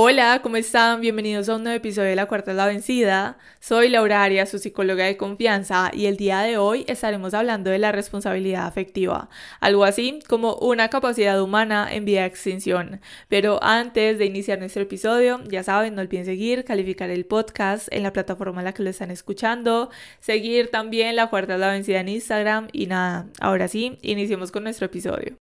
Hola, ¿cómo están? Bienvenidos a un nuevo episodio de La Cuarta es la Vencida. Soy Laura Arias, su psicóloga de confianza, y el día de hoy estaremos hablando de la responsabilidad afectiva, algo así como una capacidad humana en vía de extinción. Pero antes de iniciar nuestro episodio, ya saben, no olviden seguir, calificar el podcast en la plataforma en la que lo están escuchando, seguir también La Cuarta es la Vencida en Instagram, y nada, ahora sí, iniciemos con nuestro episodio.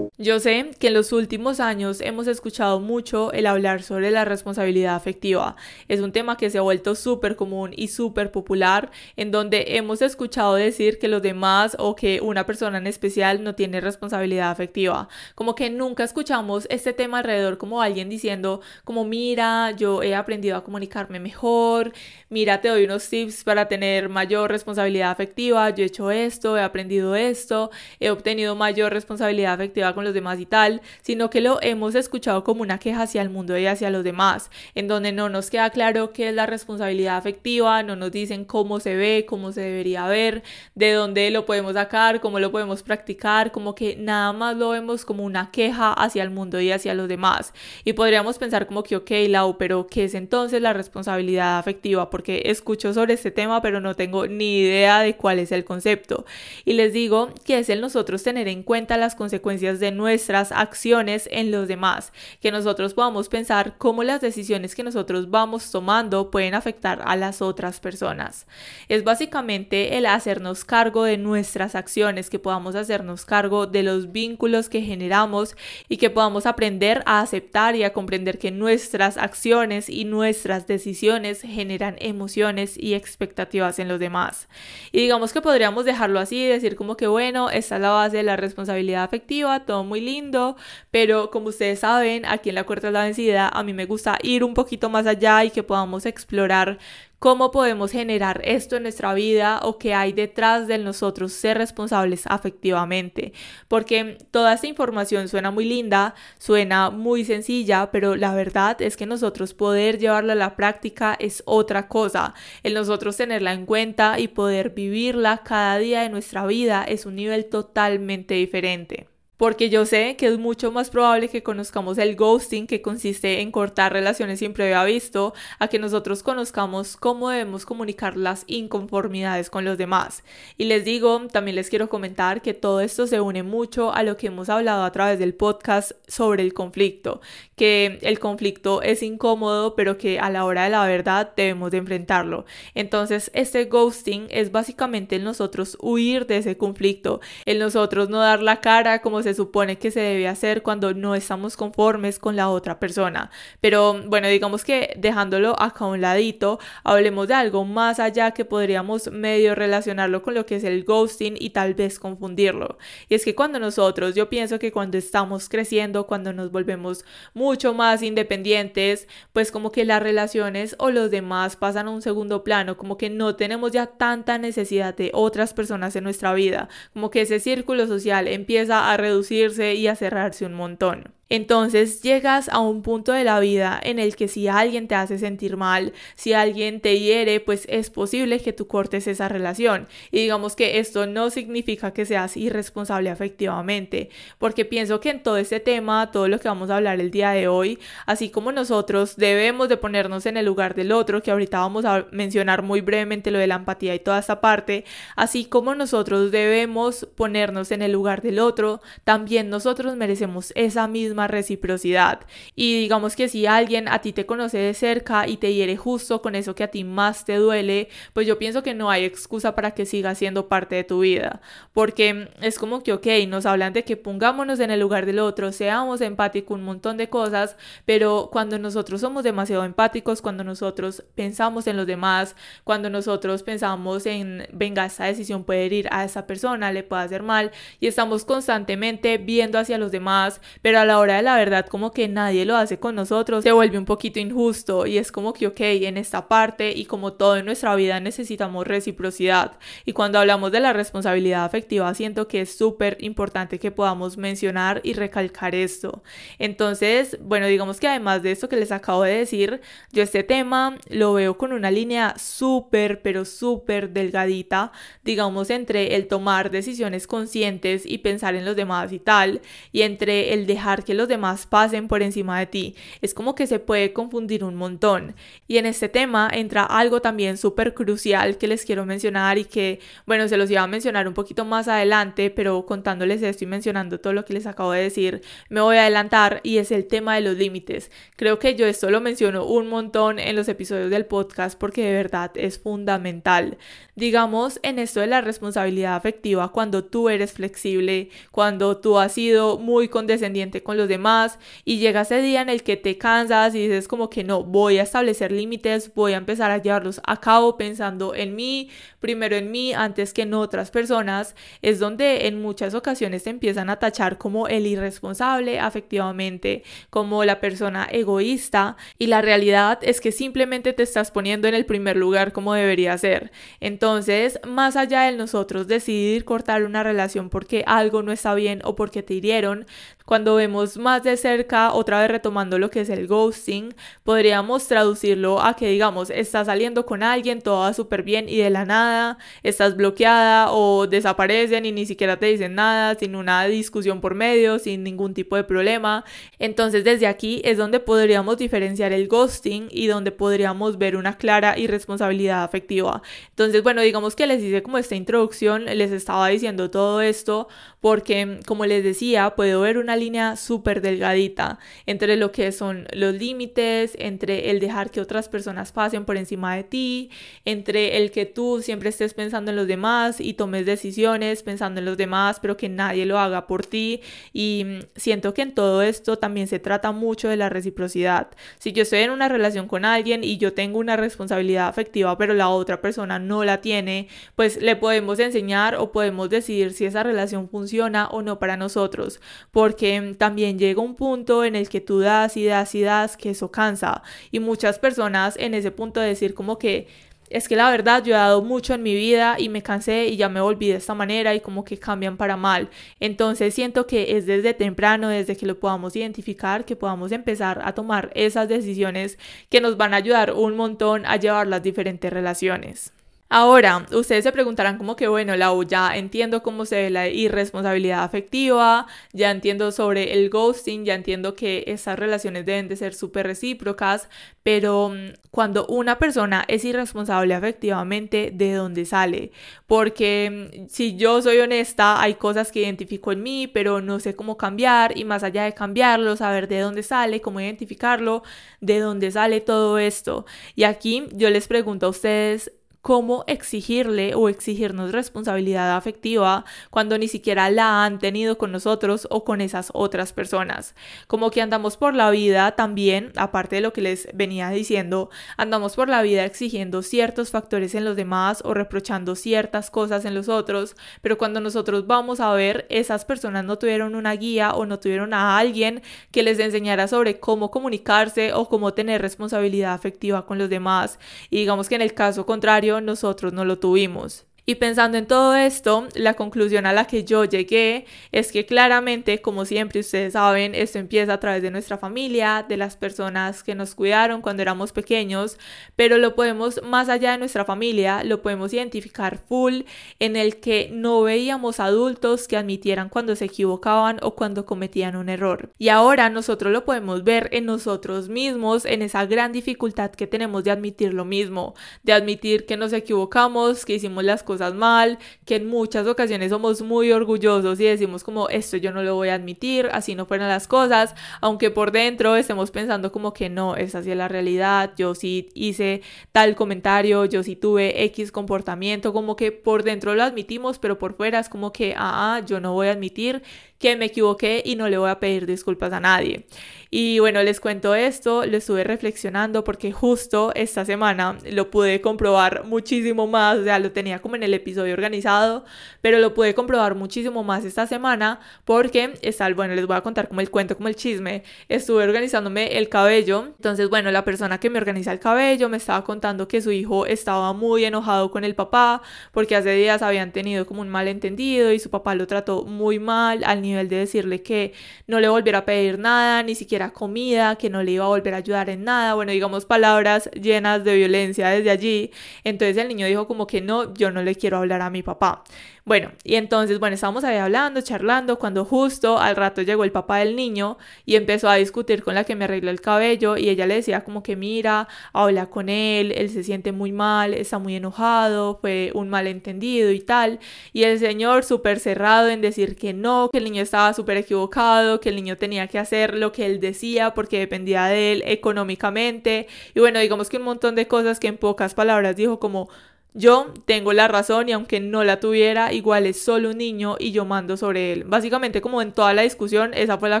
Yo sé que en los últimos años hemos escuchado mucho el hablar sobre la responsabilidad afectiva. Es un tema que se ha vuelto súper común y súper popular, en donde hemos escuchado decir que los demás o que una persona en especial no tiene responsabilidad afectiva. Como que nunca escuchamos este tema alrededor como alguien diciendo como mira, yo he aprendido a comunicarme mejor, mira, te doy unos tips para tener mayor responsabilidad afectiva, yo he hecho esto, he aprendido esto, he obtenido mayor responsabilidad afectiva con los demás y tal, sino que lo hemos escuchado como una queja hacia el mundo y hacia los demás, en donde no nos queda claro qué es la responsabilidad afectiva, no nos dicen cómo se ve, cómo se debería ver, de dónde lo podemos sacar, cómo lo podemos practicar, como que nada más lo vemos como una queja hacia el mundo y hacia los demás. Y podríamos pensar como que, ok, Lau, pero ¿qué es entonces la responsabilidad afectiva? Porque escucho sobre este tema, pero no tengo ni idea de cuál es el concepto. Y les digo que es el nosotros tener en cuenta las consecuencias de nuestras acciones en los demás, que nosotros podamos pensar cómo las decisiones que nosotros vamos tomando pueden afectar a las otras personas. Es básicamente el hacernos cargo de nuestras acciones, que podamos hacernos cargo de los vínculos que generamos y que podamos aprender a aceptar y a comprender que nuestras acciones y nuestras decisiones generan emociones y expectativas en los demás. Y digamos que podríamos dejarlo así y decir como que bueno, esta es la base de la responsabilidad afectiva, todo muy lindo, pero como ustedes saben, aquí en la Cuarta de la Vencida a mí me gusta ir un poquito más allá y que podamos explorar cómo podemos generar esto en nuestra vida o qué hay detrás de nosotros ser responsables afectivamente. Porque toda esta información suena muy linda, suena muy sencilla, pero la verdad es que nosotros poder llevarla a la práctica es otra cosa. El nosotros tenerla en cuenta y poder vivirla cada día de nuestra vida es un nivel totalmente diferente porque yo sé que es mucho más probable que conozcamos el ghosting, que consiste en cortar relaciones sin previo visto, a que nosotros conozcamos cómo debemos comunicar las inconformidades con los demás. Y les digo, también les quiero comentar que todo esto se une mucho a lo que hemos hablado a través del podcast sobre el conflicto, que el conflicto es incómodo, pero que a la hora de la verdad debemos de enfrentarlo. Entonces, este ghosting es básicamente el nosotros huir de ese conflicto, el nosotros no dar la cara como se supone que se debe hacer cuando no estamos conformes con la otra persona. Pero bueno, digamos que dejándolo acá a un ladito, hablemos de algo más allá que podríamos medio relacionarlo con lo que es el ghosting y tal vez confundirlo. Y es que cuando nosotros, yo pienso que cuando estamos creciendo, cuando nos volvemos mucho más independientes, pues como que las relaciones o los demás pasan a un segundo plano, como que no tenemos ya tanta necesidad de otras personas en nuestra vida, como que ese círculo social empieza a reducirse y a cerrarse un montón. Entonces llegas a un punto de la vida en el que si alguien te hace sentir mal, si alguien te hiere, pues es posible que tú cortes esa relación. Y digamos que esto no significa que seas irresponsable afectivamente, porque pienso que en todo este tema, todo lo que vamos a hablar el día de hoy, así como nosotros debemos de ponernos en el lugar del otro, que ahorita vamos a mencionar muy brevemente lo de la empatía y toda esta parte, así como nosotros debemos ponernos en el lugar del otro, también nosotros merecemos esa misma reciprocidad. Y digamos que si alguien a ti te conoce de cerca y te hiere justo con eso que a ti más te duele, pues yo pienso que no hay excusa para que siga siendo parte de tu vida. Porque es como que, ok, nos hablan de que pongámonos en el lugar del otro, seamos empáticos, un montón de cosas, pero cuando nosotros somos demasiado empáticos, cuando nosotros pensamos en los demás, cuando nosotros pensamos en, venga, esta decisión puede ir a esa persona, le puede hacer mal, y estamos constantemente viendo hacia los demás, pero a la hora de la verdad como que nadie lo hace con nosotros, se vuelve un poquito injusto y es como que, ok, en esta parte y como todo en nuestra vida necesitamos reciprocidad. Y cuando hablamos de la responsabilidad afectiva, siento que es súper importante que podamos mencionar y recalcar esto. Entonces, bueno, digamos que además de esto que les acabo de decir, yo este tema lo veo con una línea súper, pero súper delgadita, digamos, entre el tomar decisiones conscientes y pensar en los demás y tal, y entre el dejar que los demás pasen por encima de ti. Es como que se puede confundir un montón. Y en este tema entra algo también súper crucial que les quiero mencionar y que, bueno, se los iba a mencionar un poquito más adelante, pero contándoles esto y mencionando todo lo que les acabo de decir, me voy a adelantar y es el tema de los límites. Creo que yo esto lo menciono un montón en los episodios del podcast porque de verdad es fundamental. Digamos, en esto de la responsabilidad afectiva, cuando tú eres flexible, cuando tú has sido muy condescendiente con los demás y llega ese día en el que te cansas y dices como que no, voy a establecer límites, voy a empezar a llevarlos a cabo pensando en mí, primero en mí antes que en otras personas, es donde en muchas ocasiones te empiezan a tachar como el irresponsable afectivamente, como la persona egoísta y la realidad es que simplemente te estás poniendo en el primer lugar como debería ser. Entonces, más allá de nosotros decidir cortar una relación porque algo no está bien o porque te hirieron, cuando vemos más de cerca, otra vez retomando lo que es el ghosting, podríamos traducirlo a que digamos, estás saliendo con alguien, todo va súper bien y de la nada estás bloqueada o desaparecen y ni siquiera te dicen nada, sin una discusión por medio, sin ningún tipo de problema. Entonces desde aquí es donde podríamos diferenciar el ghosting y donde podríamos ver una clara irresponsabilidad afectiva. Entonces, bueno, digamos que les hice como esta introducción, les estaba diciendo todo esto porque, como les decía, puedo ver una línea súper delgadita entre lo que son los límites, entre el dejar que otras personas pasen por encima de ti, entre el que tú siempre estés pensando en los demás y tomes decisiones pensando en los demás, pero que nadie lo haga por ti. Y mm, siento que en todo esto también se trata mucho de la reciprocidad. Si yo estoy en una relación con alguien y yo tengo una responsabilidad afectiva, pero la otra persona no la tiene, pues le podemos enseñar o podemos decidir si esa relación funciona o no para nosotros, porque también llega un punto en el que tú das y das y das que eso cansa. Y muchas personas en ese punto de decir como que es que la verdad yo he dado mucho en mi vida y me cansé y ya me volví de esta manera y como que cambian para mal. Entonces siento que es desde temprano, desde que lo podamos identificar, que podamos empezar a tomar esas decisiones que nos van a ayudar un montón a llevar las diferentes relaciones. Ahora, ustedes se preguntarán como que, bueno, Lau, ya entiendo cómo se ve la irresponsabilidad afectiva, ya entiendo sobre el ghosting, ya entiendo que esas relaciones deben de ser súper recíprocas, pero mm, cuando una persona es irresponsable afectivamente, ¿de dónde sale? Porque mm, si yo soy honesta, hay cosas que identifico en mí, pero no sé cómo cambiar y más allá de cambiarlo, saber de dónde sale, cómo identificarlo, de dónde sale todo esto. Y aquí yo les pregunto a ustedes, cómo exigirle o exigirnos responsabilidad afectiva cuando ni siquiera la han tenido con nosotros o con esas otras personas. Como que andamos por la vida también, aparte de lo que les venía diciendo, andamos por la vida exigiendo ciertos factores en los demás o reprochando ciertas cosas en los otros, pero cuando nosotros vamos a ver, esas personas no tuvieron una guía o no tuvieron a alguien que les enseñara sobre cómo comunicarse o cómo tener responsabilidad afectiva con los demás. Y digamos que en el caso contrario, nosotros no lo tuvimos. Y pensando en todo esto, la conclusión a la que yo llegué es que claramente, como siempre ustedes saben, esto empieza a través de nuestra familia, de las personas que nos cuidaron cuando éramos pequeños, pero lo podemos más allá de nuestra familia, lo podemos identificar full en el que no veíamos adultos que admitieran cuando se equivocaban o cuando cometían un error. Y ahora nosotros lo podemos ver en nosotros mismos, en esa gran dificultad que tenemos de admitir lo mismo, de admitir que nos equivocamos, que hicimos las cosas mal, que en muchas ocasiones somos muy orgullosos y decimos como esto yo no lo voy a admitir, así no fueron las cosas, aunque por dentro estemos pensando como que no, esa sí es la realidad, yo sí hice tal comentario, yo sí tuve X comportamiento, como que por dentro lo admitimos, pero por fuera es como que, ah, ah yo no voy a admitir que me equivoqué y no le voy a pedir disculpas a nadie. Y bueno, les cuento esto, lo estuve reflexionando porque justo esta semana lo pude comprobar muchísimo más, o sea, lo tenía como en el episodio organizado, pero lo pude comprobar muchísimo más esta semana porque está, bueno, les voy a contar como el cuento, como el chisme, estuve organizándome el cabello, entonces bueno, la persona que me organiza el cabello me estaba contando que su hijo estaba muy enojado con el papá porque hace días habían tenido como un malentendido y su papá lo trató muy mal al nivel de decirle que no le volviera a pedir nada, ni siquiera comida, que no le iba a volver a ayudar en nada, bueno, digamos palabras llenas de violencia desde allí. Entonces el niño dijo como que no, yo no le quiero hablar a mi papá. Bueno, y entonces, bueno, estábamos ahí hablando, charlando, cuando justo al rato llegó el papá del niño y empezó a discutir con la que me arregló el cabello y ella le decía como que mira, habla con él, él se siente muy mal, está muy enojado, fue un malentendido y tal. Y el señor súper cerrado en decir que no, que el niño estaba súper equivocado, que el niño tenía que hacer lo que él decía porque dependía de él económicamente. Y bueno, digamos que un montón de cosas que en pocas palabras dijo como yo tengo la razón y aunque no la tuviera, igual es solo un niño y yo mando sobre él. Básicamente como en toda la discusión, esa fue la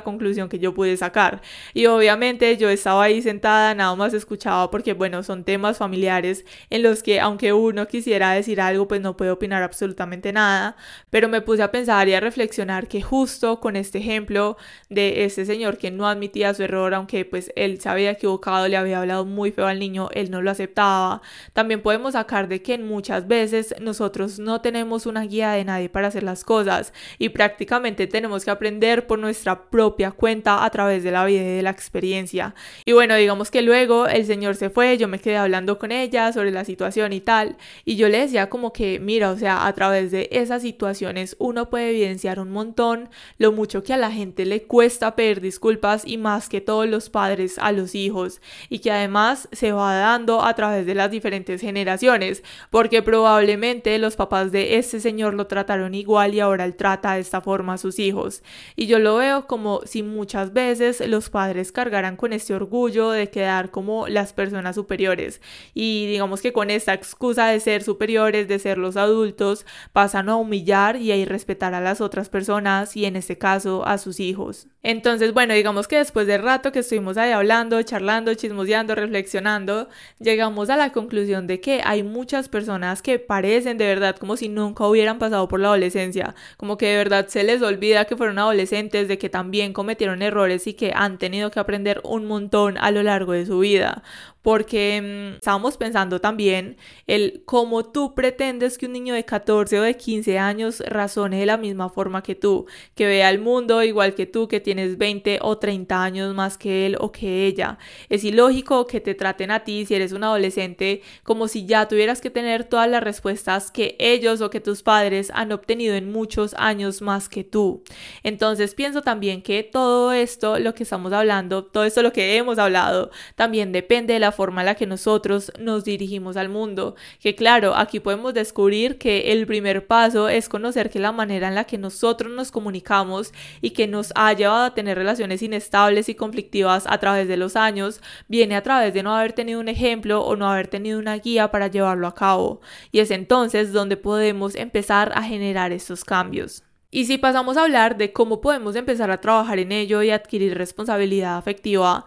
conclusión que yo pude sacar. Y obviamente yo estaba ahí sentada, nada más escuchaba porque bueno, son temas familiares en los que aunque uno quisiera decir algo, pues no puede opinar absolutamente nada. Pero me puse a pensar y a reflexionar que justo con este ejemplo de este señor que no admitía su error, aunque pues él se había equivocado, le había hablado muy feo al niño, él no lo aceptaba, también podemos sacar de que muchas veces nosotros no tenemos una guía de nadie para hacer las cosas y prácticamente tenemos que aprender por nuestra propia cuenta a través de la vida y de la experiencia. Y bueno, digamos que luego el señor se fue, yo me quedé hablando con ella sobre la situación y tal, y yo le decía como que, mira, o sea, a través de esas situaciones uno puede evidenciar un montón lo mucho que a la gente le cuesta pedir disculpas y más que todos los padres a los hijos y que además se va dando a través de las diferentes generaciones porque probablemente los papás de este señor lo trataron igual y ahora él trata de esta forma a sus hijos. Y yo lo veo como si muchas veces los padres cargaran con este orgullo de quedar como las personas superiores y digamos que con esta excusa de ser superiores, de ser los adultos, pasan a humillar y a irrespetar a las otras personas y en este caso a sus hijos. Entonces, bueno, digamos que después de rato que estuvimos ahí hablando, charlando, chismoseando, reflexionando, llegamos a la conclusión de que hay muchas personas que parecen de verdad como si nunca hubieran pasado por la adolescencia, como que de verdad se les olvida que fueron adolescentes, de que también cometieron errores y que han tenido que aprender un montón a lo largo de su vida porque mm, estábamos pensando también el cómo tú pretendes que un niño de 14 o de 15 años razone de la misma forma que tú, que vea el mundo igual que tú, que tienes 20 o 30 años más que él o que ella. Es ilógico que te traten a ti si eres un adolescente como si ya tuvieras que tener todas las respuestas que ellos o que tus padres han obtenido en muchos años más que tú. Entonces pienso también que todo esto, lo que estamos hablando, todo esto lo que hemos hablado, también depende de la forma en la que nosotros nos dirigimos al mundo. Que claro, aquí podemos descubrir que el primer paso es conocer que la manera en la que nosotros nos comunicamos y que nos ha llevado a tener relaciones inestables y conflictivas a través de los años viene a través de no haber tenido un ejemplo o no haber tenido una guía para llevarlo a cabo. Y es entonces donde podemos empezar a generar estos cambios. Y si pasamos a hablar de cómo podemos empezar a trabajar en ello y adquirir responsabilidad afectiva,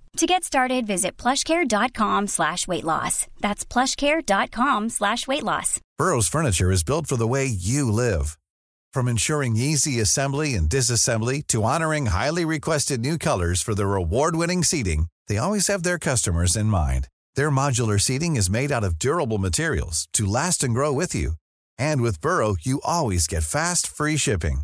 To get started, visit plushcare.com slash weight loss. That's plushcare.com slash weight loss. Burrow's furniture is built for the way you live. From ensuring easy assembly and disassembly to honoring highly requested new colors for their award-winning seating, they always have their customers in mind. Their modular seating is made out of durable materials to last and grow with you. And with Burrow, you always get fast, free shipping.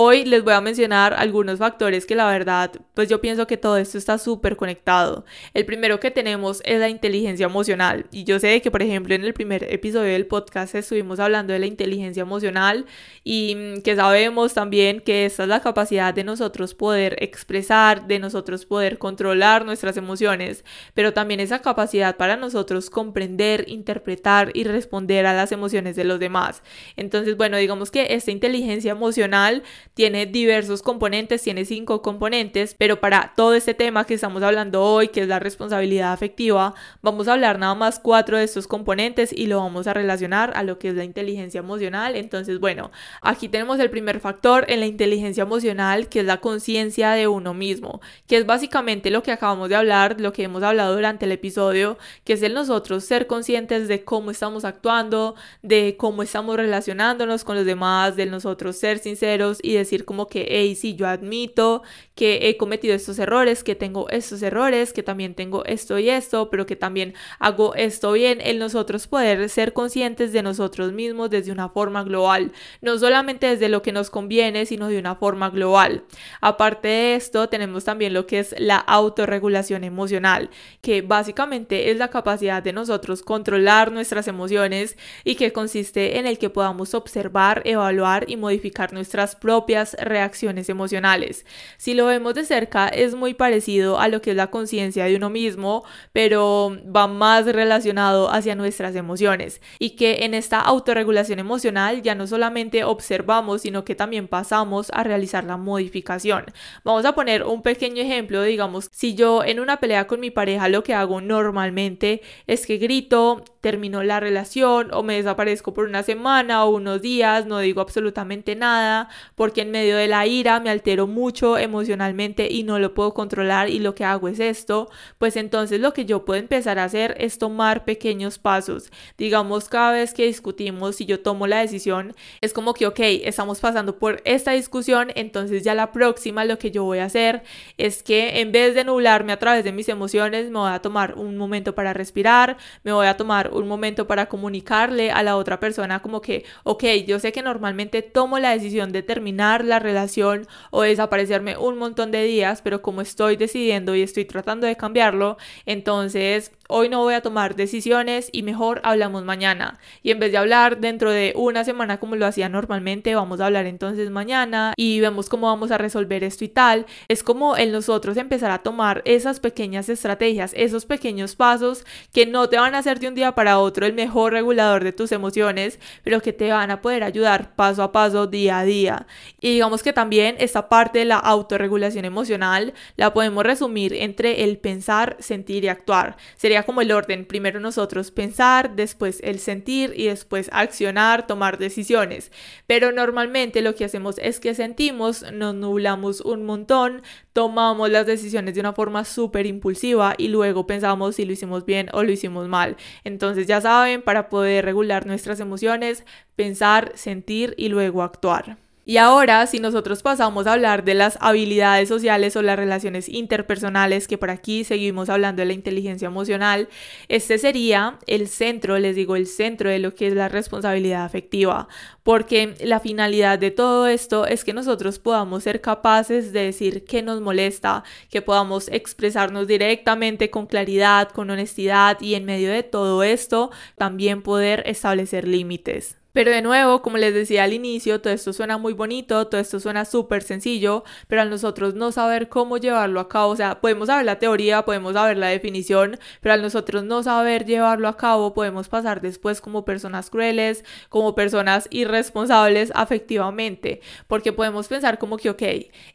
Hoy les voy a mencionar algunos factores que la verdad, pues yo pienso que todo esto está súper conectado. El primero que tenemos es la inteligencia emocional. Y yo sé que, por ejemplo, en el primer episodio del podcast estuvimos hablando de la inteligencia emocional y mm, que sabemos también que esta es la capacidad de nosotros poder expresar, de nosotros poder controlar nuestras emociones, pero también esa capacidad para nosotros comprender, interpretar y responder a las emociones de los demás. Entonces, bueno, digamos que esta inteligencia emocional tiene diversos componentes, tiene cinco componentes, pero para todo este tema que estamos hablando hoy, que es la responsabilidad afectiva, vamos a hablar nada más cuatro de estos componentes y lo vamos a relacionar a lo que es la inteligencia emocional. Entonces, bueno, aquí tenemos el primer factor en la inteligencia emocional, que es la conciencia de uno mismo, que es básicamente lo que acabamos de hablar, lo que hemos hablado durante el episodio, que es el nosotros ser conscientes de cómo estamos actuando, de cómo estamos relacionándonos con los demás, de nosotros ser sinceros decir como que, hey, sí, yo admito que he cometido estos errores, que tengo estos errores, que también tengo esto y esto, pero que también hago esto bien, el nosotros poder ser conscientes de nosotros mismos desde una forma global, no solamente desde lo que nos conviene, sino de una forma global. Aparte de esto, tenemos también lo que es la autorregulación emocional, que básicamente es la capacidad de nosotros controlar nuestras emociones y que consiste en el que podamos observar, evaluar y modificar nuestras propias reacciones emocionales. Si lo vemos de cerca, es muy parecido a lo que es la conciencia de uno mismo, pero va más relacionado hacia nuestras emociones. Y que en esta autorregulación emocional ya no solamente observamos, sino que también pasamos a realizar la modificación. Vamos a poner un pequeño ejemplo, digamos, si yo en una pelea con mi pareja lo que hago normalmente es que grito, termino la relación o me desaparezco por una semana o unos días, no digo absolutamente nada, porque en medio de la ira me altero mucho emocionalmente y no lo puedo controlar y lo que hago es esto, pues entonces lo que yo puedo empezar a hacer es tomar pequeños pasos. Digamos, cada vez que discutimos, si yo tomo la decisión, es como que, ok, estamos pasando por esta discusión, entonces ya la próxima lo que yo voy a hacer es que en vez de nublarme a través de mis emociones, me voy a tomar un momento para respirar, me voy a tomar un momento para comunicarle a la otra persona como que, ok, yo sé que normalmente tomo la decisión de terminar la relación o desaparecerme un montón de días, pero como estoy decidiendo y estoy tratando de cambiarlo, entonces hoy no voy a tomar decisiones y mejor hablamos mañana. Y en vez de hablar dentro de una semana como lo hacía normalmente, vamos a hablar entonces mañana y vemos cómo vamos a resolver esto y tal. Es como el nosotros empezar a tomar esas pequeñas estrategias, esos pequeños pasos que no te van a hacer de un día para otro el mejor regulador de tus emociones, pero que te van a poder ayudar paso a paso, día a día. Y digamos que también esta parte de la autorregulación emocional la podemos resumir entre el pensar, sentir y actuar. Sería como el orden. Primero nosotros pensar, después el sentir y después accionar, tomar decisiones. Pero normalmente lo que hacemos es que sentimos, nos nublamos un montón, tomamos las decisiones de una forma súper impulsiva y luego pensamos si lo hicimos bien o lo hicimos mal. Entonces ya saben, para poder regular nuestras emociones, pensar, sentir y luego actuar. Y ahora, si nosotros pasamos a hablar de las habilidades sociales o las relaciones interpersonales, que por aquí seguimos hablando de la inteligencia emocional, este sería el centro, les digo, el centro de lo que es la responsabilidad afectiva, porque la finalidad de todo esto es que nosotros podamos ser capaces de decir qué nos molesta, que podamos expresarnos directamente con claridad, con honestidad y en medio de todo esto también poder establecer límites. Pero de nuevo, como les decía al inicio, todo esto suena muy bonito, todo esto suena súper sencillo, pero a nosotros no saber cómo llevarlo a cabo, o sea, podemos saber la teoría, podemos saber la definición, pero al nosotros no saber llevarlo a cabo, podemos pasar después como personas crueles, como personas irresponsables afectivamente, porque podemos pensar como que, ok,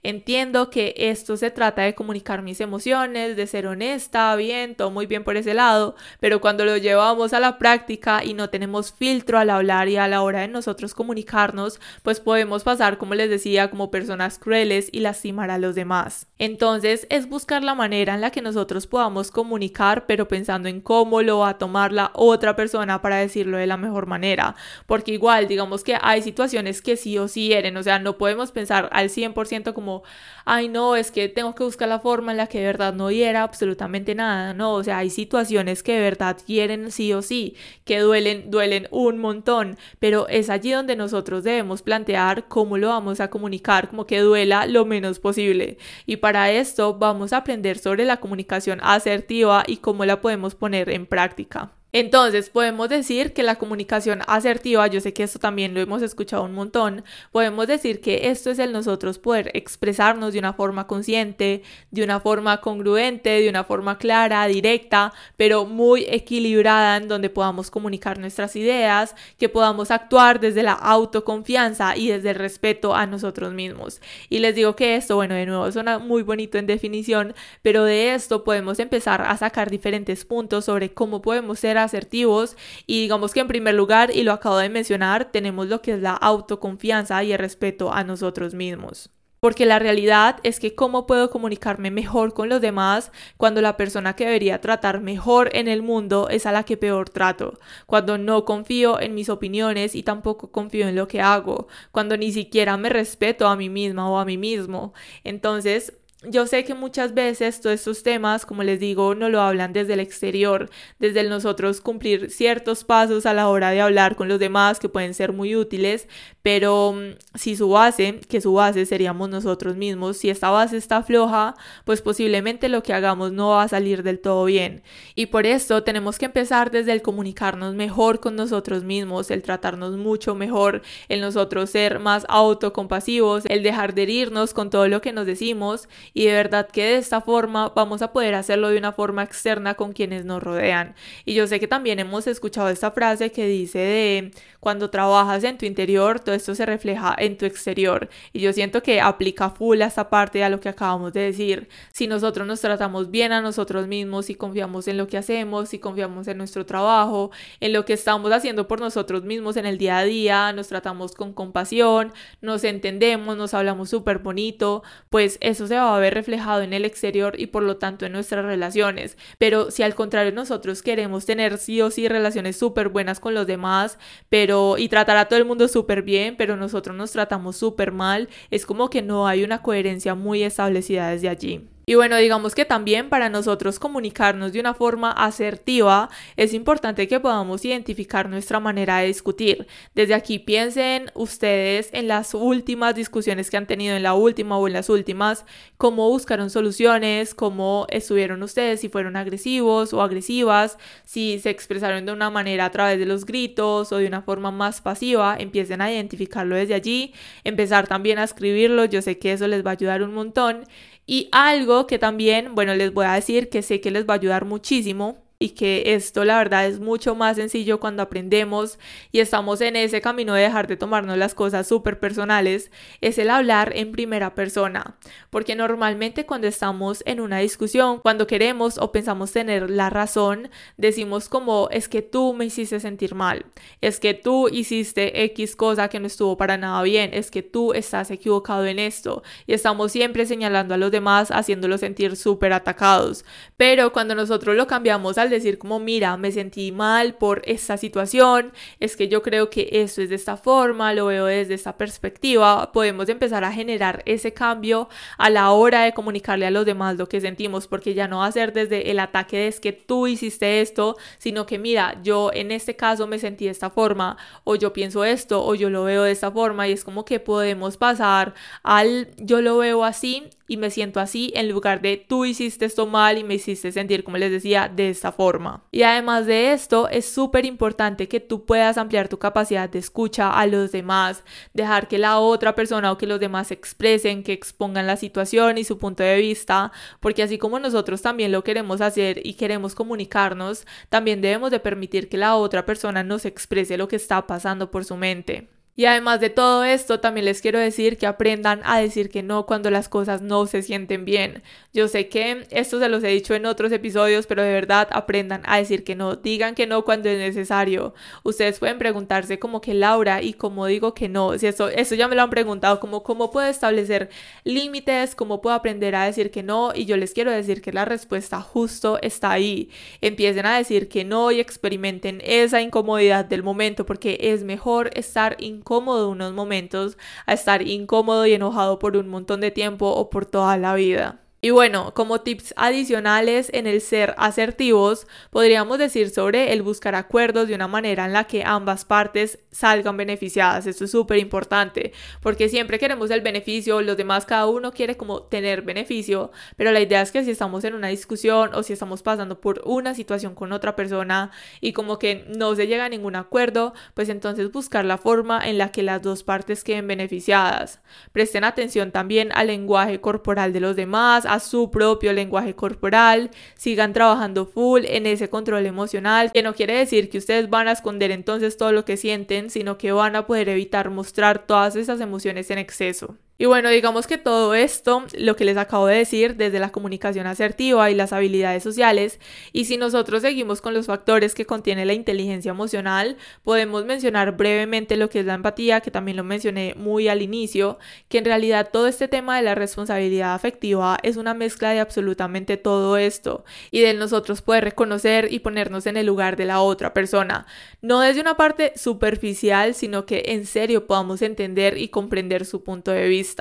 entiendo que esto se trata de comunicar mis emociones, de ser honesta, bien, todo muy bien por ese lado, pero cuando lo llevamos a la práctica y no tenemos filtro al hablar y al la hora de nosotros comunicarnos, pues podemos pasar, como les decía, como personas crueles y lastimar a los demás. Entonces es buscar la manera en la que nosotros podamos comunicar, pero pensando en cómo lo va a tomar la otra persona para decirlo de la mejor manera. Porque igual, digamos que hay situaciones que sí o sí hieren, o sea, no podemos pensar al 100% como, ay no, es que tengo que buscar la forma en la que de verdad no hiera absolutamente nada, no, o sea, hay situaciones que de verdad hieren sí o sí, que duelen, duelen un montón, pero es allí donde nosotros debemos plantear cómo lo vamos a comunicar, como que duela lo menos posible. Y para esto vamos a aprender sobre la comunicación asertiva y cómo la podemos poner en práctica. Entonces, podemos decir que la comunicación asertiva, yo sé que esto también lo hemos escuchado un montón, podemos decir que esto es el nosotros poder expresarnos de una forma consciente, de una forma congruente, de una forma clara, directa, pero muy equilibrada en donde podamos comunicar nuestras ideas, que podamos actuar desde la autoconfianza y desde el respeto a nosotros mismos. Y les digo que esto, bueno, de nuevo suena muy bonito en definición, pero de esto podemos empezar a sacar diferentes puntos sobre cómo podemos ser asertivos y digamos que en primer lugar, y lo acabo de mencionar, tenemos lo que es la autoconfianza y el respeto a nosotros mismos. Porque la realidad es que cómo puedo comunicarme mejor con los demás cuando la persona que debería tratar mejor en el mundo es a la que peor trato, cuando no confío en mis opiniones y tampoco confío en lo que hago, cuando ni siquiera me respeto a mí misma o a mí mismo. Entonces, yo sé que muchas veces todos estos temas, como les digo, no lo hablan desde el exterior, desde el nosotros cumplir ciertos pasos a la hora de hablar con los demás que pueden ser muy útiles, pero mm, si su base, que su base seríamos nosotros mismos, si esta base está floja, pues posiblemente lo que hagamos no va a salir del todo bien. Y por esto tenemos que empezar desde el comunicarnos mejor con nosotros mismos, el tratarnos mucho mejor, el nosotros ser más autocompasivos, el dejar de herirnos con todo lo que nos decimos y de verdad que de esta forma vamos a poder hacerlo de una forma externa con quienes nos rodean. Y yo sé que también hemos escuchado esta frase que dice de cuando trabajas en tu interior, todo esto se refleja en tu exterior. Y yo siento que aplica full a esta parte a lo que acabamos de decir. Si nosotros nos tratamos bien a nosotros mismos, si confiamos en lo que hacemos, si confiamos en nuestro trabajo, en lo que estamos haciendo por nosotros mismos en el día a día, nos tratamos con compasión, nos entendemos, nos hablamos súper bonito, pues eso se va a reflejado en el exterior y por lo tanto en nuestras relaciones. Pero si al contrario nosotros queremos tener sí o sí relaciones súper buenas con los demás, pero y tratar a todo el mundo súper bien, pero nosotros nos tratamos súper mal, es como que no hay una coherencia muy establecida desde allí. Y bueno, digamos que también para nosotros comunicarnos de una forma asertiva es importante que podamos identificar nuestra manera de discutir. Desde aquí piensen ustedes en las últimas discusiones que han tenido, en la última o en las últimas, cómo buscaron soluciones, cómo estuvieron ustedes, si fueron agresivos o agresivas, si se expresaron de una manera a través de los gritos o de una forma más pasiva, empiecen a identificarlo desde allí, empezar también a escribirlo, yo sé que eso les va a ayudar un montón. Y algo que también, bueno, les voy a decir que sé que les va a ayudar muchísimo y que esto la verdad es mucho más sencillo cuando aprendemos y estamos en ese camino de dejar de tomarnos las cosas súper personales, es el hablar en primera persona. Porque normalmente cuando estamos en una discusión, cuando queremos o pensamos tener la razón, decimos como es que tú me hiciste sentir mal, es que tú hiciste X cosa que no estuvo para nada bien, es que tú estás equivocado en esto y estamos siempre señalando a los demás, haciéndolos sentir súper atacados. Pero cuando nosotros lo cambiamos al decir como mira, me sentí mal por esta situación, es que yo creo que esto es de esta forma, lo veo desde esta perspectiva, podemos empezar a generar ese cambio a la hora de comunicarle a los demás lo que sentimos, porque ya no va a ser desde el ataque de es que tú hiciste esto, sino que mira, yo en este caso me sentí de esta forma, o yo pienso esto, o yo lo veo de esta forma, y es como que podemos pasar al yo lo veo así y me siento así en lugar de tú hiciste esto mal y me hiciste sentir, como les decía, de esta forma. Y además de esto, es súper importante que tú puedas ampliar tu capacidad de escucha a los demás, dejar que la otra persona o que los demás expresen, que expongan la situación y su punto de vista, porque así como nosotros también lo queremos hacer y queremos comunicarnos, también debemos de permitir que la otra persona nos exprese lo que está pasando por su mente. Y además de todo esto, también les quiero decir que aprendan a decir que no cuando las cosas no se sienten bien. Yo sé que esto se los he dicho en otros episodios, pero de verdad aprendan a decir que no. Digan que no cuando es necesario. Ustedes pueden preguntarse como que Laura y cómo digo que no. Si eso, eso ya me lo han preguntado, como cómo puedo establecer límites, cómo puedo aprender a decir que no. Y yo les quiero decir que la respuesta justo está ahí. Empiecen a decir que no y experimenten esa incomodidad del momento porque es mejor estar incómodo incómodo unos momentos a estar incómodo y enojado por un montón de tiempo o por toda la vida. Y bueno, como tips adicionales en el ser asertivos, podríamos decir sobre el buscar acuerdos de una manera en la que ambas partes salgan beneficiadas. Esto es súper importante porque siempre queremos el beneficio, los demás cada uno quiere como tener beneficio, pero la idea es que si estamos en una discusión o si estamos pasando por una situación con otra persona y como que no se llega a ningún acuerdo, pues entonces buscar la forma en la que las dos partes queden beneficiadas. Presten atención también al lenguaje corporal de los demás, a su propio lenguaje corporal, sigan trabajando full en ese control emocional, que no quiere decir que ustedes van a esconder entonces todo lo que sienten, sino que van a poder evitar mostrar todas esas emociones en exceso. Y bueno, digamos que todo esto, lo que les acabo de decir, desde la comunicación asertiva y las habilidades sociales, y si nosotros seguimos con los factores que contiene la inteligencia emocional, podemos mencionar brevemente lo que es la empatía, que también lo mencioné muy al inicio, que en realidad todo este tema de la responsabilidad afectiva es una mezcla de absolutamente todo esto, y de nosotros poder reconocer y ponernos en el lugar de la otra persona, no desde una parte superficial, sino que en serio podamos entender y comprender su punto de vista.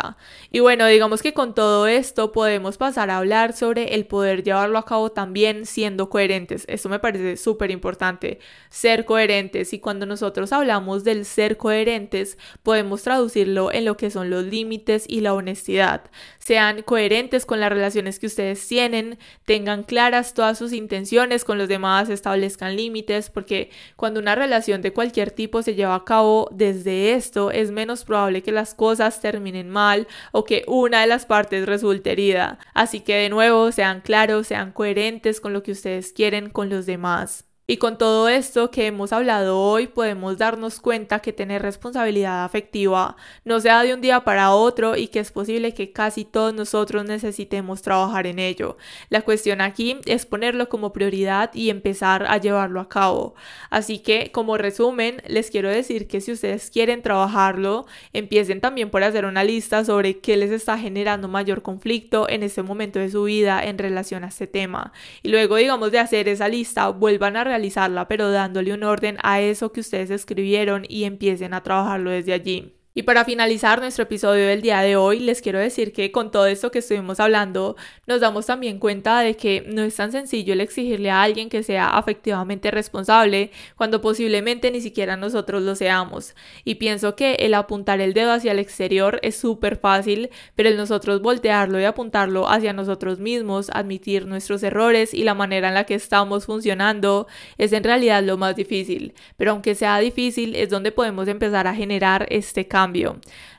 Y bueno, digamos que con todo esto podemos pasar a hablar sobre el poder llevarlo a cabo también siendo coherentes. Esto me parece súper importante, ser coherentes. Y cuando nosotros hablamos del ser coherentes, podemos traducirlo en lo que son los límites y la honestidad. Sean coherentes con las relaciones que ustedes tienen, tengan claras todas sus intenciones con los demás, establezcan límites, porque cuando una relación de cualquier tipo se lleva a cabo desde esto, es menos probable que las cosas terminen mal o que una de las partes resulte herida. Así que de nuevo, sean claros, sean coherentes con lo que ustedes quieren con los demás. Y con todo esto que hemos hablado hoy, podemos darnos cuenta que tener responsabilidad afectiva no sea de un día para otro y que es posible que casi todos nosotros necesitemos trabajar en ello. La cuestión aquí es ponerlo como prioridad y empezar a llevarlo a cabo. Así que, como resumen, les quiero decir que si ustedes quieren trabajarlo, empiecen también por hacer una lista sobre qué les está generando mayor conflicto en este momento de su vida en relación a este tema. Y luego, digamos, de hacer esa lista, vuelvan a realizar pero dándole un orden a eso que ustedes escribieron y empiecen a trabajarlo desde allí. Y para finalizar nuestro episodio del día de hoy, les quiero decir que con todo esto que estuvimos hablando, nos damos también cuenta de que no es tan sencillo el exigirle a alguien que sea afectivamente responsable cuando posiblemente ni siquiera nosotros lo seamos. Y pienso que el apuntar el dedo hacia el exterior es súper fácil, pero el nosotros voltearlo y apuntarlo hacia nosotros mismos, admitir nuestros errores y la manera en la que estamos funcionando, es en realidad lo más difícil. Pero aunque sea difícil, es donde podemos empezar a generar este cambio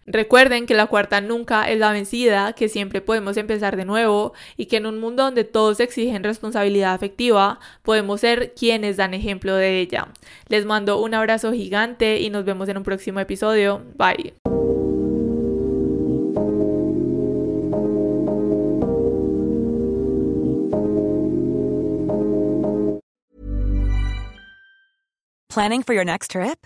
Recuerden que la cuarta nunca es la vencida, que siempre podemos empezar de nuevo y que en un mundo donde todos exigen responsabilidad afectiva, podemos ser quienes dan ejemplo de ella. Les mando un abrazo gigante y nos vemos en un próximo episodio. Bye. Planning for your next trip?